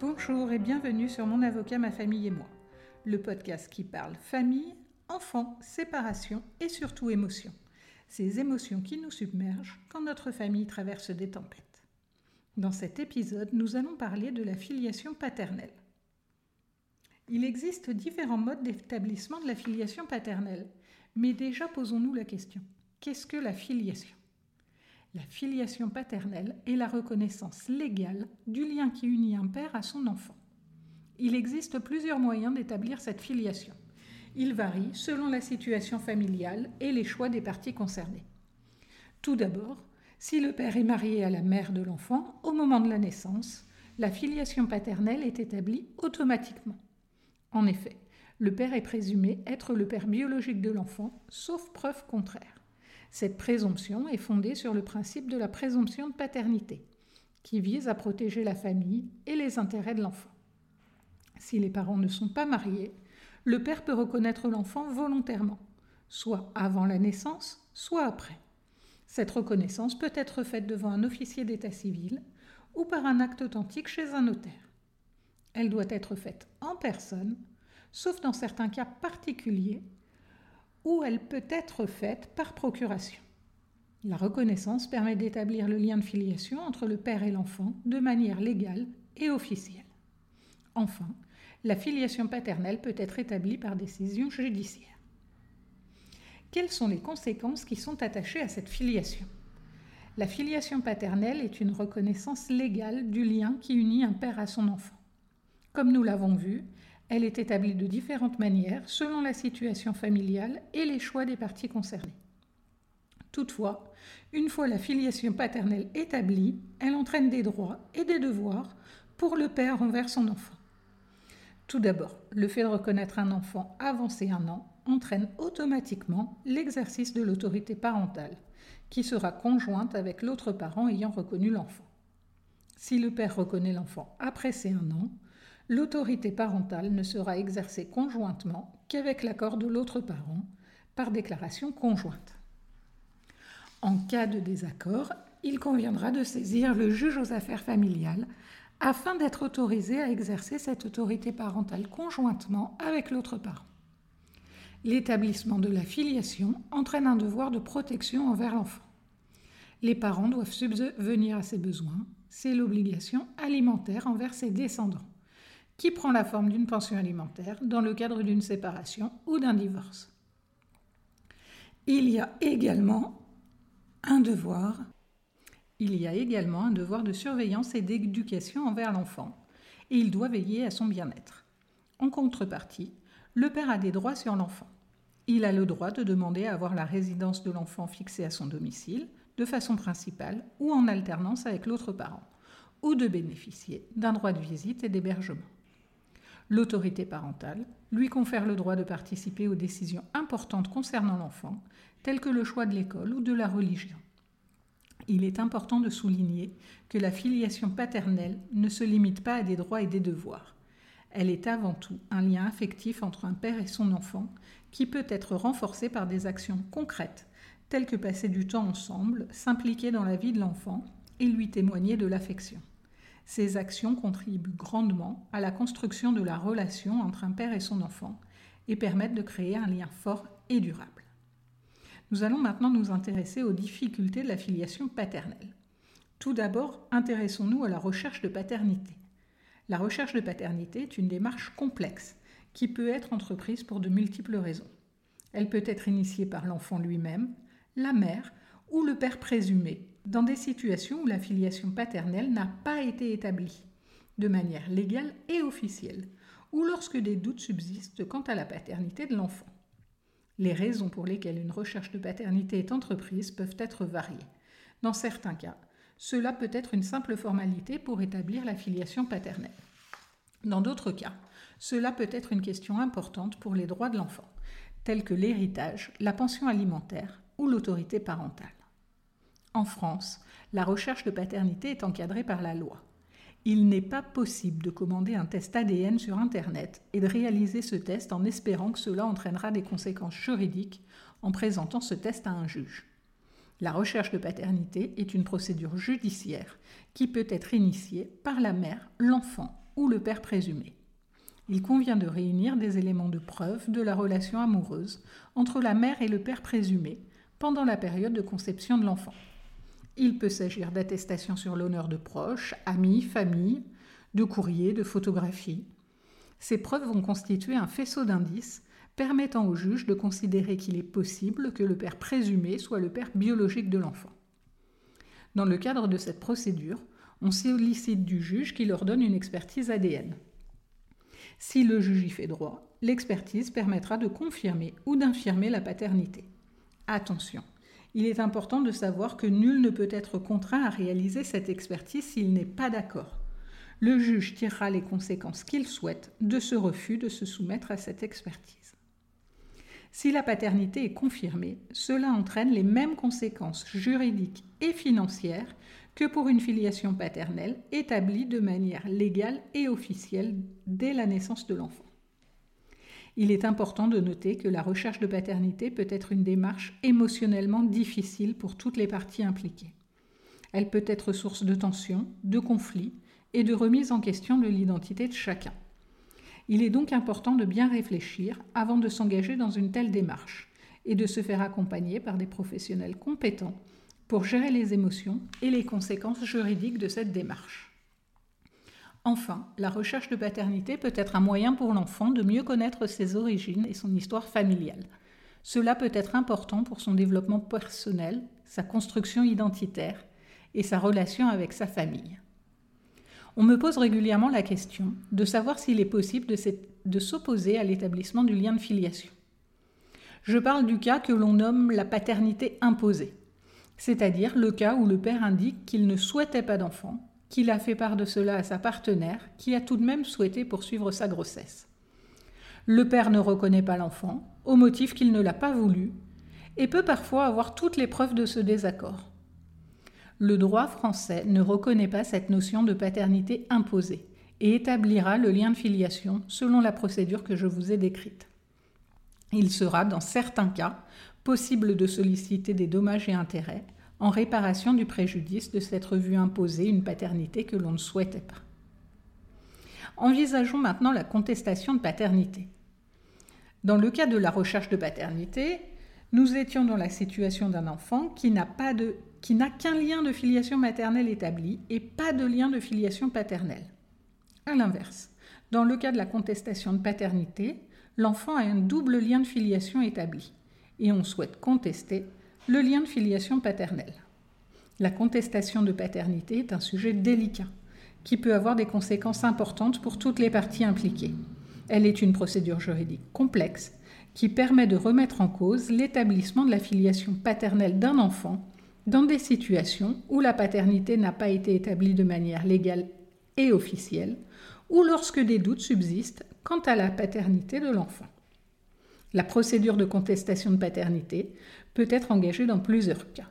Bonjour et bienvenue sur Mon avocat, ma famille et moi, le podcast qui parle famille, enfants, séparation et surtout émotions. Ces émotions qui nous submergent quand notre famille traverse des tempêtes. Dans cet épisode, nous allons parler de la filiation paternelle. Il existe différents modes d'établissement de la filiation paternelle, mais déjà posons-nous la question, qu'est-ce que la filiation? La filiation paternelle est la reconnaissance légale du lien qui unit un père à son enfant. Il existe plusieurs moyens d'établir cette filiation. Il varie selon la situation familiale et les choix des parties concernées. Tout d'abord, si le père est marié à la mère de l'enfant au moment de la naissance, la filiation paternelle est établie automatiquement. En effet, le père est présumé être le père biologique de l'enfant, sauf preuve contraire. Cette présomption est fondée sur le principe de la présomption de paternité, qui vise à protéger la famille et les intérêts de l'enfant. Si les parents ne sont pas mariés, le père peut reconnaître l'enfant volontairement, soit avant la naissance, soit après. Cette reconnaissance peut être faite devant un officier d'état civil ou par un acte authentique chez un notaire. Elle doit être faite en personne, sauf dans certains cas particuliers ou elle peut être faite par procuration. La reconnaissance permet d'établir le lien de filiation entre le père et l'enfant de manière légale et officielle. Enfin, la filiation paternelle peut être établie par décision judiciaire. Quelles sont les conséquences qui sont attachées à cette filiation? La filiation paternelle est une reconnaissance légale du lien qui unit un père à son enfant. Comme nous l'avons vu, elle est établie de différentes manières selon la situation familiale et les choix des parties concernées. Toutefois, une fois la filiation paternelle établie, elle entraîne des droits et des devoirs pour le père envers son enfant. Tout d'abord, le fait de reconnaître un enfant avancé un an entraîne automatiquement l'exercice de l'autorité parentale, qui sera conjointe avec l'autre parent ayant reconnu l'enfant. Si le père reconnaît l'enfant après ces un an, l'autorité parentale ne sera exercée conjointement qu'avec l'accord de l'autre parent par déclaration conjointe. En cas de désaccord, il conviendra de saisir le juge aux affaires familiales afin d'être autorisé à exercer cette autorité parentale conjointement avec l'autre parent. L'établissement de la filiation entraîne un devoir de protection envers l'enfant. Les parents doivent subvenir à ses besoins, c'est l'obligation alimentaire envers ses descendants qui prend la forme d'une pension alimentaire dans le cadre d'une séparation ou d'un divorce. Il y a également un devoir il y a également un devoir de surveillance et d'éducation envers l'enfant, et il doit veiller à son bien-être. En contrepartie, le père a des droits sur l'enfant. Il a le droit de demander à avoir la résidence de l'enfant fixée à son domicile, de façon principale ou en alternance avec l'autre parent, ou de bénéficier d'un droit de visite et d'hébergement l'autorité parentale lui confère le droit de participer aux décisions importantes concernant l'enfant, telles que le choix de l'école ou de la religion. Il est important de souligner que la filiation paternelle ne se limite pas à des droits et des devoirs. Elle est avant tout un lien affectif entre un père et son enfant qui peut être renforcé par des actions concrètes, telles que passer du temps ensemble, s'impliquer dans la vie de l'enfant et lui témoigner de l'affection. Ces actions contribuent grandement à la construction de la relation entre un père et son enfant et permettent de créer un lien fort et durable. Nous allons maintenant nous intéresser aux difficultés de la filiation paternelle. Tout d'abord, intéressons-nous à la recherche de paternité. La recherche de paternité est une démarche complexe qui peut être entreprise pour de multiples raisons. Elle peut être initiée par l'enfant lui-même, la mère ou le père présumé, dans des situations où la filiation paternelle n'a pas été établie de manière légale et officielle, ou lorsque des doutes subsistent quant à la paternité de l'enfant. Les raisons pour lesquelles une recherche de paternité est entreprise peuvent être variées. Dans certains cas, cela peut être une simple formalité pour établir la filiation paternelle. Dans d'autres cas, cela peut être une question importante pour les droits de l'enfant, tels que l'héritage, la pension alimentaire ou l'autorité parentale. En France, la recherche de paternité est encadrée par la loi. Il n'est pas possible de commander un test ADN sur Internet et de réaliser ce test en espérant que cela entraînera des conséquences juridiques en présentant ce test à un juge. La recherche de paternité est une procédure judiciaire qui peut être initiée par la mère, l'enfant ou le père présumé. Il convient de réunir des éléments de preuve de la relation amoureuse entre la mère et le père présumé pendant la période de conception de l'enfant. Il peut s'agir d'attestations sur l'honneur de proches, amis, famille, de courriers, de photographies. Ces preuves vont constituer un faisceau d'indices permettant au juge de considérer qu'il est possible que le père présumé soit le père biologique de l'enfant. Dans le cadre de cette procédure, on sollicite du juge qu'il ordonne une expertise ADN. Si le juge y fait droit, l'expertise permettra de confirmer ou d'infirmer la paternité. Attention, il est important de savoir que nul ne peut être contraint à réaliser cette expertise s'il n'est pas d'accord. Le juge tirera les conséquences qu'il souhaite de ce refus de se soumettre à cette expertise. Si la paternité est confirmée, cela entraîne les mêmes conséquences juridiques et financières que pour une filiation paternelle établie de manière légale et officielle dès la naissance de l'enfant. Il est important de noter que la recherche de paternité peut être une démarche émotionnellement difficile pour toutes les parties impliquées. Elle peut être source de tensions, de conflits et de remise en question de l'identité de chacun. Il est donc important de bien réfléchir avant de s'engager dans une telle démarche et de se faire accompagner par des professionnels compétents pour gérer les émotions et les conséquences juridiques de cette démarche. Enfin, la recherche de paternité peut être un moyen pour l'enfant de mieux connaître ses origines et son histoire familiale. Cela peut être important pour son développement personnel, sa construction identitaire et sa relation avec sa famille. On me pose régulièrement la question de savoir s'il est possible de s'opposer à l'établissement du lien de filiation. Je parle du cas que l'on nomme la paternité imposée, c'est-à-dire le cas où le père indique qu'il ne souhaitait pas d'enfant, qu'il a fait part de cela à sa partenaire, qui a tout de même souhaité poursuivre sa grossesse. Le père ne reconnaît pas l'enfant, au motif qu'il ne l'a pas voulu, et peut parfois avoir toutes les preuves de ce désaccord le droit français ne reconnaît pas cette notion de paternité imposée et établira le lien de filiation selon la procédure que je vous ai décrite. Il sera, dans certains cas, possible de solliciter des dommages et intérêts en réparation du préjudice de s'être vu imposer une paternité que l'on ne souhaitait pas. Envisageons maintenant la contestation de paternité. Dans le cas de la recherche de paternité, nous étions dans la situation d'un enfant qui n'a qu'un lien de filiation maternelle établi et pas de lien de filiation paternelle. A l'inverse, dans le cas de la contestation de paternité, l'enfant a un double lien de filiation établi et on souhaite contester le lien de filiation paternelle. La contestation de paternité est un sujet délicat qui peut avoir des conséquences importantes pour toutes les parties impliquées. Elle est une procédure juridique complexe qui permet de remettre en cause l'établissement de la filiation paternelle d'un enfant dans des situations où la paternité n'a pas été établie de manière légale et officielle, ou lorsque des doutes subsistent quant à la paternité de l'enfant. La procédure de contestation de paternité peut être engagée dans plusieurs cas.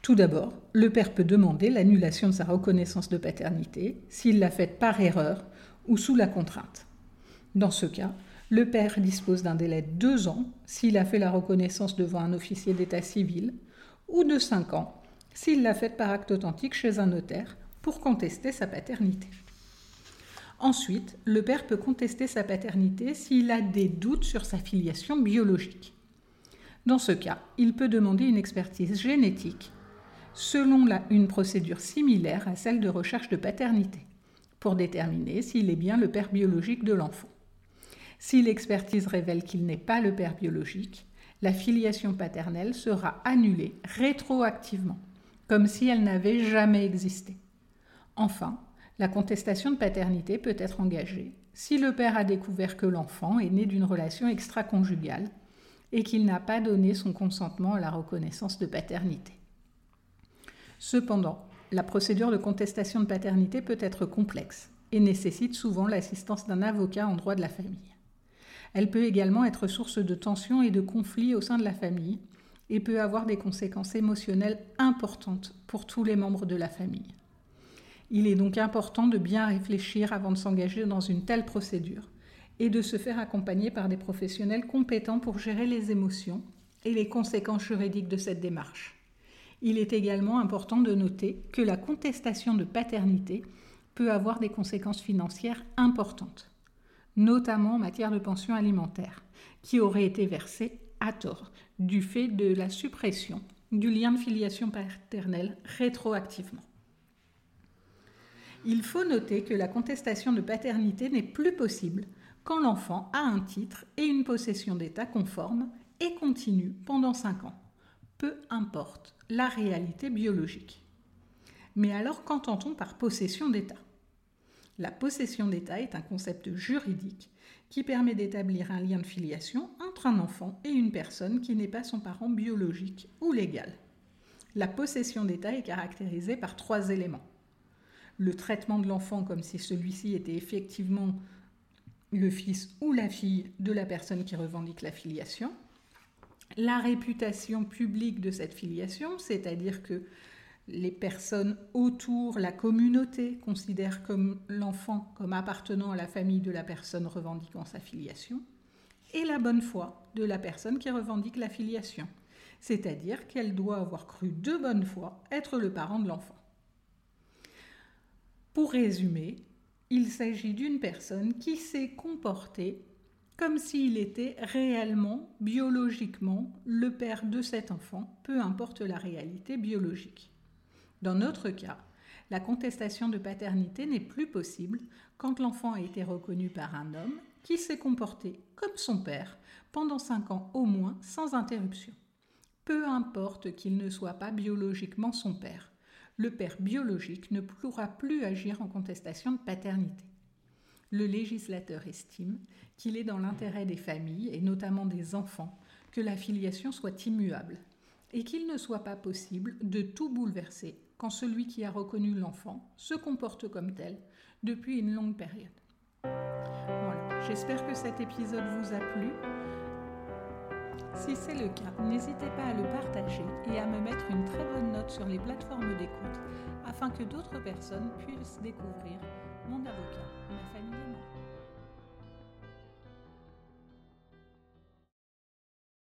Tout d'abord, le père peut demander l'annulation de sa reconnaissance de paternité s'il l'a faite par erreur ou sous la contrainte. Dans ce cas, le père dispose d'un délai de deux ans s'il a fait la reconnaissance devant un officier d'état civil ou de 5 ans s'il l'a faite par acte authentique chez un notaire pour contester sa paternité. Ensuite, le père peut contester sa paternité s'il a des doutes sur sa filiation biologique. Dans ce cas, il peut demander une expertise génétique selon une procédure similaire à celle de recherche de paternité pour déterminer s'il est bien le père biologique de l'enfant. Si l'expertise révèle qu'il n'est pas le père biologique, la filiation paternelle sera annulée rétroactivement, comme si elle n'avait jamais existé. Enfin, la contestation de paternité peut être engagée si le père a découvert que l'enfant est né d'une relation extra-conjugale et qu'il n'a pas donné son consentement à la reconnaissance de paternité. Cependant, la procédure de contestation de paternité peut être complexe et nécessite souvent l'assistance d'un avocat en droit de la famille. Elle peut également être source de tensions et de conflits au sein de la famille et peut avoir des conséquences émotionnelles importantes pour tous les membres de la famille. Il est donc important de bien réfléchir avant de s'engager dans une telle procédure et de se faire accompagner par des professionnels compétents pour gérer les émotions et les conséquences juridiques de cette démarche. Il est également important de noter que la contestation de paternité peut avoir des conséquences financières importantes, notamment en matière de pension alimentaire, qui aurait été versée à tort du fait de la suppression du lien de filiation paternelle rétroactivement. Il faut noter que la contestation de paternité n'est plus possible quand l'enfant a un titre et une possession d'État conforme et continue pendant 5 ans, peu importe la réalité biologique. Mais alors qu'entend-on par possession d'État? La possession d'État est un concept juridique qui permet d'établir un lien de filiation entre un enfant et une personne qui n'est pas son parent biologique ou légal. La possession d'État est caractérisée par trois éléments. Le traitement de l'enfant comme si celui-ci était effectivement le fils ou la fille de la personne qui revendique la filiation. La réputation publique de cette filiation, c'est-à-dire que les personnes autour, la communauté considèrent comme l'enfant comme appartenant à la famille de la personne revendiquant sa filiation, et la bonne foi de la personne qui revendique la filiation, c'est-à-dire qu'elle doit avoir cru de bonne foi être le parent de l'enfant. Pour résumer, il s'agit d'une personne qui s'est comportée comme s'il était réellement, biologiquement, le père de cet enfant, peu importe la réalité biologique. Dans notre cas, la contestation de paternité n'est plus possible quand l'enfant a été reconnu par un homme qui s'est comporté comme son père pendant cinq ans au moins sans interruption. Peu importe qu'il ne soit pas biologiquement son père, le père biologique ne pourra plus agir en contestation de paternité. Le législateur estime qu'il est dans l'intérêt des familles, et notamment des enfants, que la filiation soit immuable, et qu'il ne soit pas possible de tout bouleverser quand celui qui a reconnu l'enfant se comporte comme tel depuis une longue période. Voilà, j'espère que cet épisode vous a plu. Si c'est le cas, n'hésitez pas à le partager et à me mettre une très bonne note sur les plateformes d'écoute afin que d'autres personnes puissent découvrir mon avocat, ma famille.